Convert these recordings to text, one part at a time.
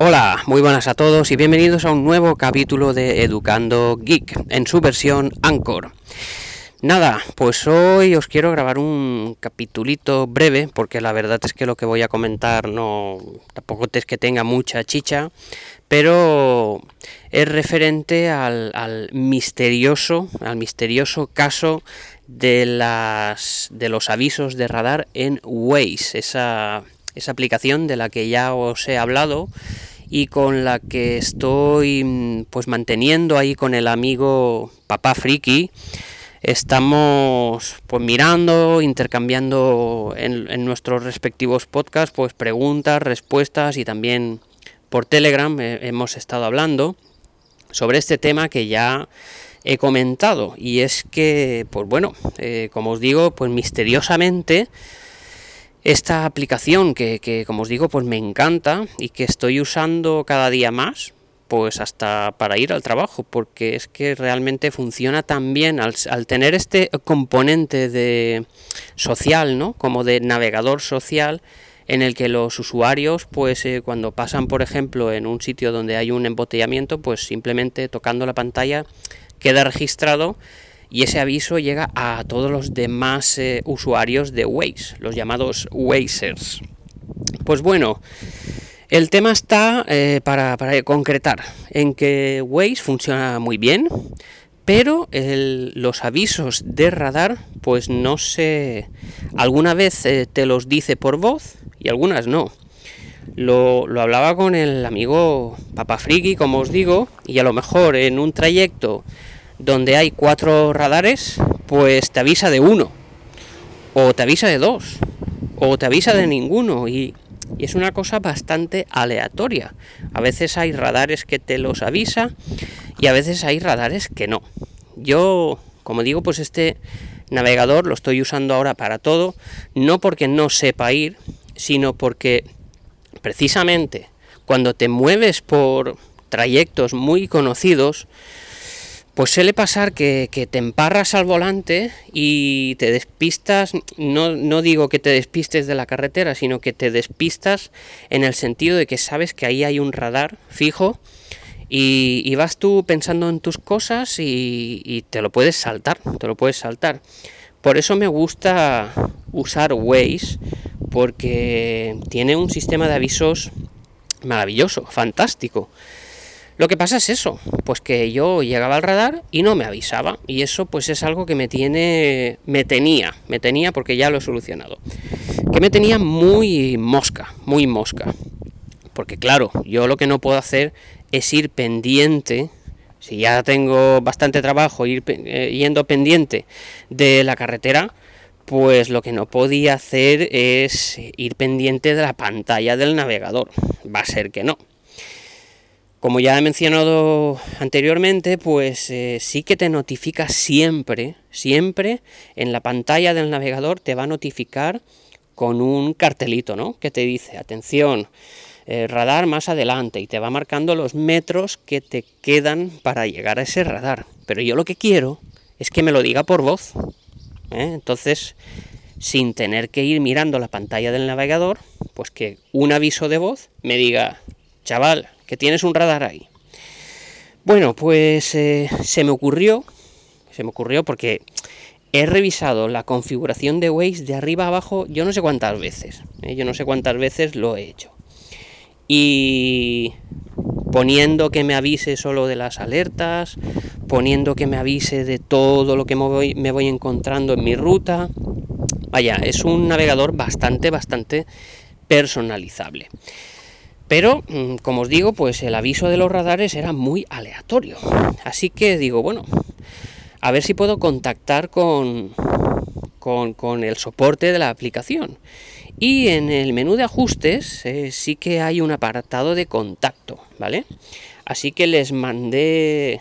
Hola, muy buenas a todos y bienvenidos a un nuevo capítulo de Educando Geek en su versión Anchor. Nada, pues hoy os quiero grabar un capitulito breve porque la verdad es que lo que voy a comentar no tampoco es que tenga mucha chicha, pero es referente al, misterioso, al misterioso caso de las de los avisos de radar en Waze, esa aplicación de la que ya os he hablado y con la que estoy mm, pues manteniendo ahí con el amigo Papá Friki estamos pues mirando, intercambiando en, nuestros respectivos podcasts pues preguntas, respuestas y también por Telegram hemos estado hablando sobre este tema que ya he comentado. Y es que pues bueno eh, como os digo pues misteriosamente esta aplicación que, que, como os digo, pues me encanta y que estoy usando cada día más, pues hasta para ir al trabajo, porque es que realmente funciona tan bien al, tener este componente de social, ¿no? Como de navegador social, en el que los usuarios, pues eh, cuando pasan, por ejemplo, en un sitio donde hay un embotellamiento, pues simplemente tocando la pantalla queda registrado y ese aviso llega a todos los demás eh, usuarios de Waze, los llamados Wazers. Pues bueno, el tema está eh, para, concretar en que Waze funciona muy bien, pero los avisos de radar, pues no sé, alguna vez eh, te los dice por voz y algunas no. Lo, lo, hablaba con el amigo Papa Friki, como os digo, y a lo mejor en un trayecto donde hay cuatro radares, pues te avisa de uno, o te avisa de dos, o te avisa de ninguno, y, es una cosa bastante aleatoria. A veces hay radares que te los avisa y a veces hay radares que no. Yo, como digo, pues este navegador lo estoy usando ahora para todo, no porque no sepa ir, sino porque precisamente cuando te mueves por trayectos muy conocidos, pues suele pasar que, te emparras al volante y te despistas, no, no, digo que te despistes de la carretera, sino que te despistas en el sentido de que sabes que ahí hay un radar fijo y, vas tú pensando en tus cosas y, y, te lo puedes saltar, te lo puedes saltar. Por eso me gusta usar Waze, porque tiene un sistema de avisos maravilloso, fantástico. Lo que pasa es eso, pues que yo llegaba al radar y no me avisaba. Y eso pues es algo que me tiene, me tenía, me tenía porque ya lo he solucionado. Que me tenía muy mosca, muy mosca. Porque claro, yo lo que no puedo hacer es ir pendiente, si ya tengo bastante trabajo, ir eh, yendo pendiente de la carretera, pues lo que no podía hacer es ir pendiente de la pantalla del navegador. Va a ser que no. Como ya he mencionado anteriormente, pues eh, sí que te notifica siempre, siempre en la pantalla del navegador te va a notificar con un cartelito, ¿no? Que te dice, atención, eh, radar más adelante y te va marcando los metros que te quedan para llegar a ese radar. Pero yo lo que quiero es que me lo diga por voz. ¿eh? Entonces, sin tener que ir mirando la pantalla del navegador, pues que un aviso de voz me diga, chaval, que tienes un radar ahí. Bueno, pues eh, se me ocurrió, se me ocurrió porque he revisado la configuración de Waze de arriba a abajo, yo no sé cuántas veces, ¿eh? yo no sé cuántas veces lo he hecho. Y poniendo que me avise solo de las alertas, poniendo que me avise de todo lo que me voy, me voy encontrando en mi ruta. Vaya, es un navegador bastante, bastante personalizable. Pero, mm, como os digo, pues el aviso de los radares era muy aleatorio. Así que digo, bueno, a ver si puedo contactar con, con, el soporte de la aplicación. Y en el menú de ajustes eh, sí que hay un apartado de contacto, ¿vale? Así que les mandé,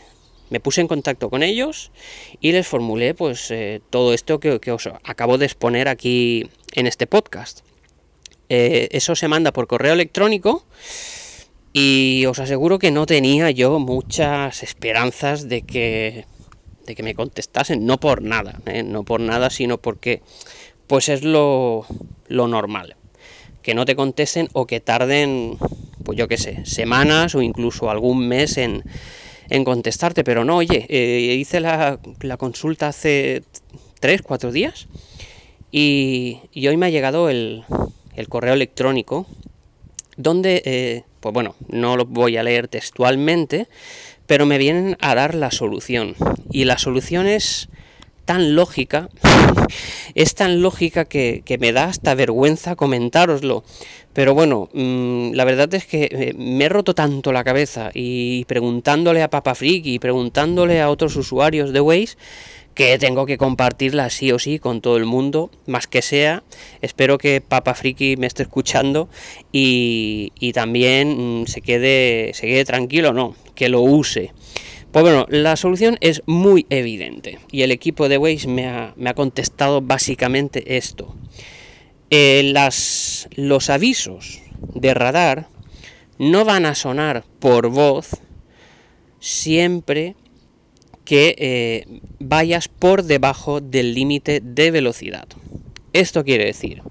me puse en contacto con ellos y les formulé pues eh, todo esto que, que os acabo de exponer aquí en este podcast. Eh, eso se manda por correo electrónico y os aseguro que no tenía yo muchas esperanzas de que, de que me contestasen, no por nada, ¿eh? no por nada, sino porque pues es lo, lo normal, que no te contesten o que tarden pues yo qué sé, semanas o incluso algún mes en, contestarte, pero no, oye, eh, hice la, consulta hace 3, 4 días y, hoy me ha llegado el, correo electrónico donde, eh, pues bueno, no lo voy a leer textualmente, pero me vienen a dar la solución. Y la solución es tan lógica, es tan lógica que, me da hasta vergüenza comentároslo. Pero bueno, mm, la verdad es que eh, me he roto tanto la cabeza y preguntándole a Papa Friki y preguntándole a otros usuarios de Waze que tengo que compartirla sí o sí con todo el mundo, más que sea. Espero que Papa Friki me esté escuchando y, también mm, se, quede, se quede tranquilo, no, que lo use. Pues bueno, la solución es muy evidente y el equipo de Waze me ha, contestado básicamente esto. Eh, las, los avisos de radar no van a sonar por voz siempre que eh, vayas por debajo del límite de velocidad. Esto quiere decir,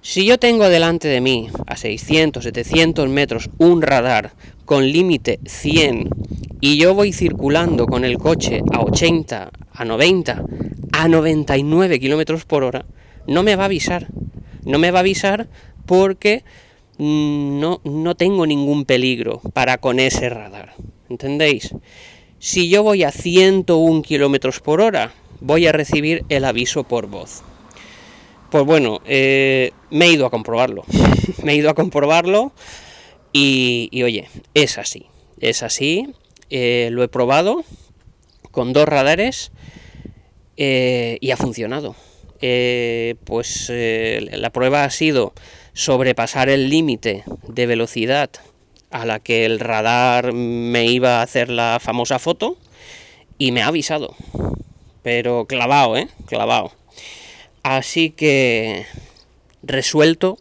si yo tengo delante de mí a 600, 700 metros un radar con límite 100 y yo voy circulando con el coche a 80, a 90, a 99 kilómetros por hora, no me va a avisar. No me va a avisar porque mm, no, no tengo ningún peligro para con ese radar. ¿Entendéis? Si yo voy a 101 kilómetros por hora, voy a recibir el aviso por voz. Pues bueno, eh, me he ido a comprobarlo. me he ido a comprobarlo y, oye, es así. Es así. Eh, lo he probado con dos radares eh, y ha funcionado. pues la prueba ha sido sobrepasar el límite de velocidad a la que el radar me iba a hacer la famosa foto y me ha avisado. Pero clavado, ¿eh? Clavado. Así que resuelto,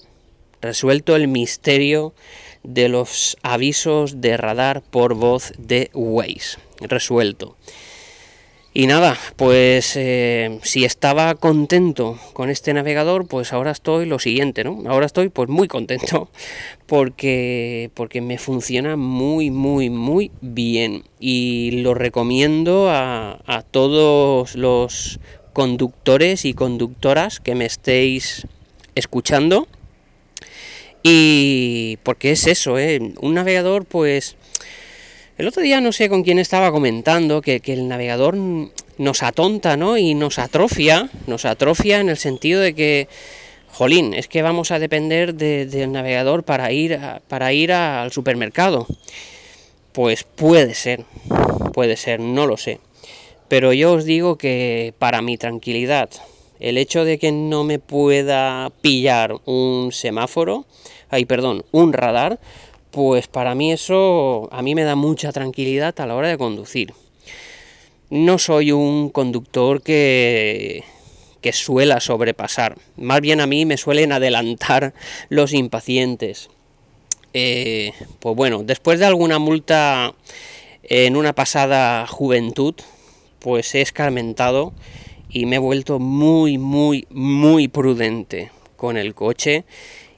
resuelto el misterio de los avisos de radar por voz de Waze. Resuelto. Y nada, pues eh, si estaba contento con este navegador, pues ahora estoy lo siguiente, ¿no? Ahora estoy pues muy contento porque, porque me funciona muy, muy, muy bien. Y lo recomiendo a, a todos los conductores y conductoras que me estéis escuchando. Y porque es eso, ¿eh? Un navegador pues el otro día no sé con quién estaba comentando que, el navegador nos atonta, ¿no? Y nos atrofia, nos atrofia en el sentido de que, jolín, es que vamos a depender del navegador para ir, para ir al supermercado. Pues puede ser, puede ser, no lo sé. Pero yo os digo que para mi tranquilidad, el hecho de que no me pueda pillar un semáforo, ay, perdón, un radar, pues para mí eso a mí me da mucha tranquilidad a la hora de conducir. No soy un conductor que, que suela sobrepasar, más bien a mí me suelen adelantar los impacientes. Eh, pues bueno, después de alguna multa en una pasada juventud, pues he escarmentado y me he vuelto muy, muy, muy prudente con el coche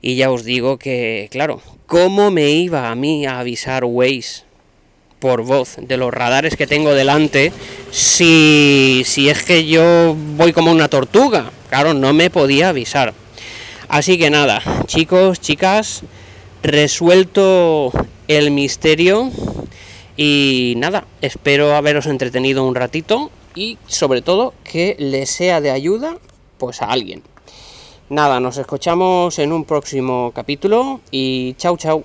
y ya os digo que, claro, ¿cómo me iba a mí a avisar Waze por voz de los radares que tengo delante si, si es que yo voy como una tortuga? Claro, no me podía avisar. Así que nada, chicos, chicas, resuelto el misterio y nada, espero haberos entretenido un ratito y sobre todo que le sea de ayuda pues a alguien. Nada, nos escuchamos en un próximo capítulo y chao chao.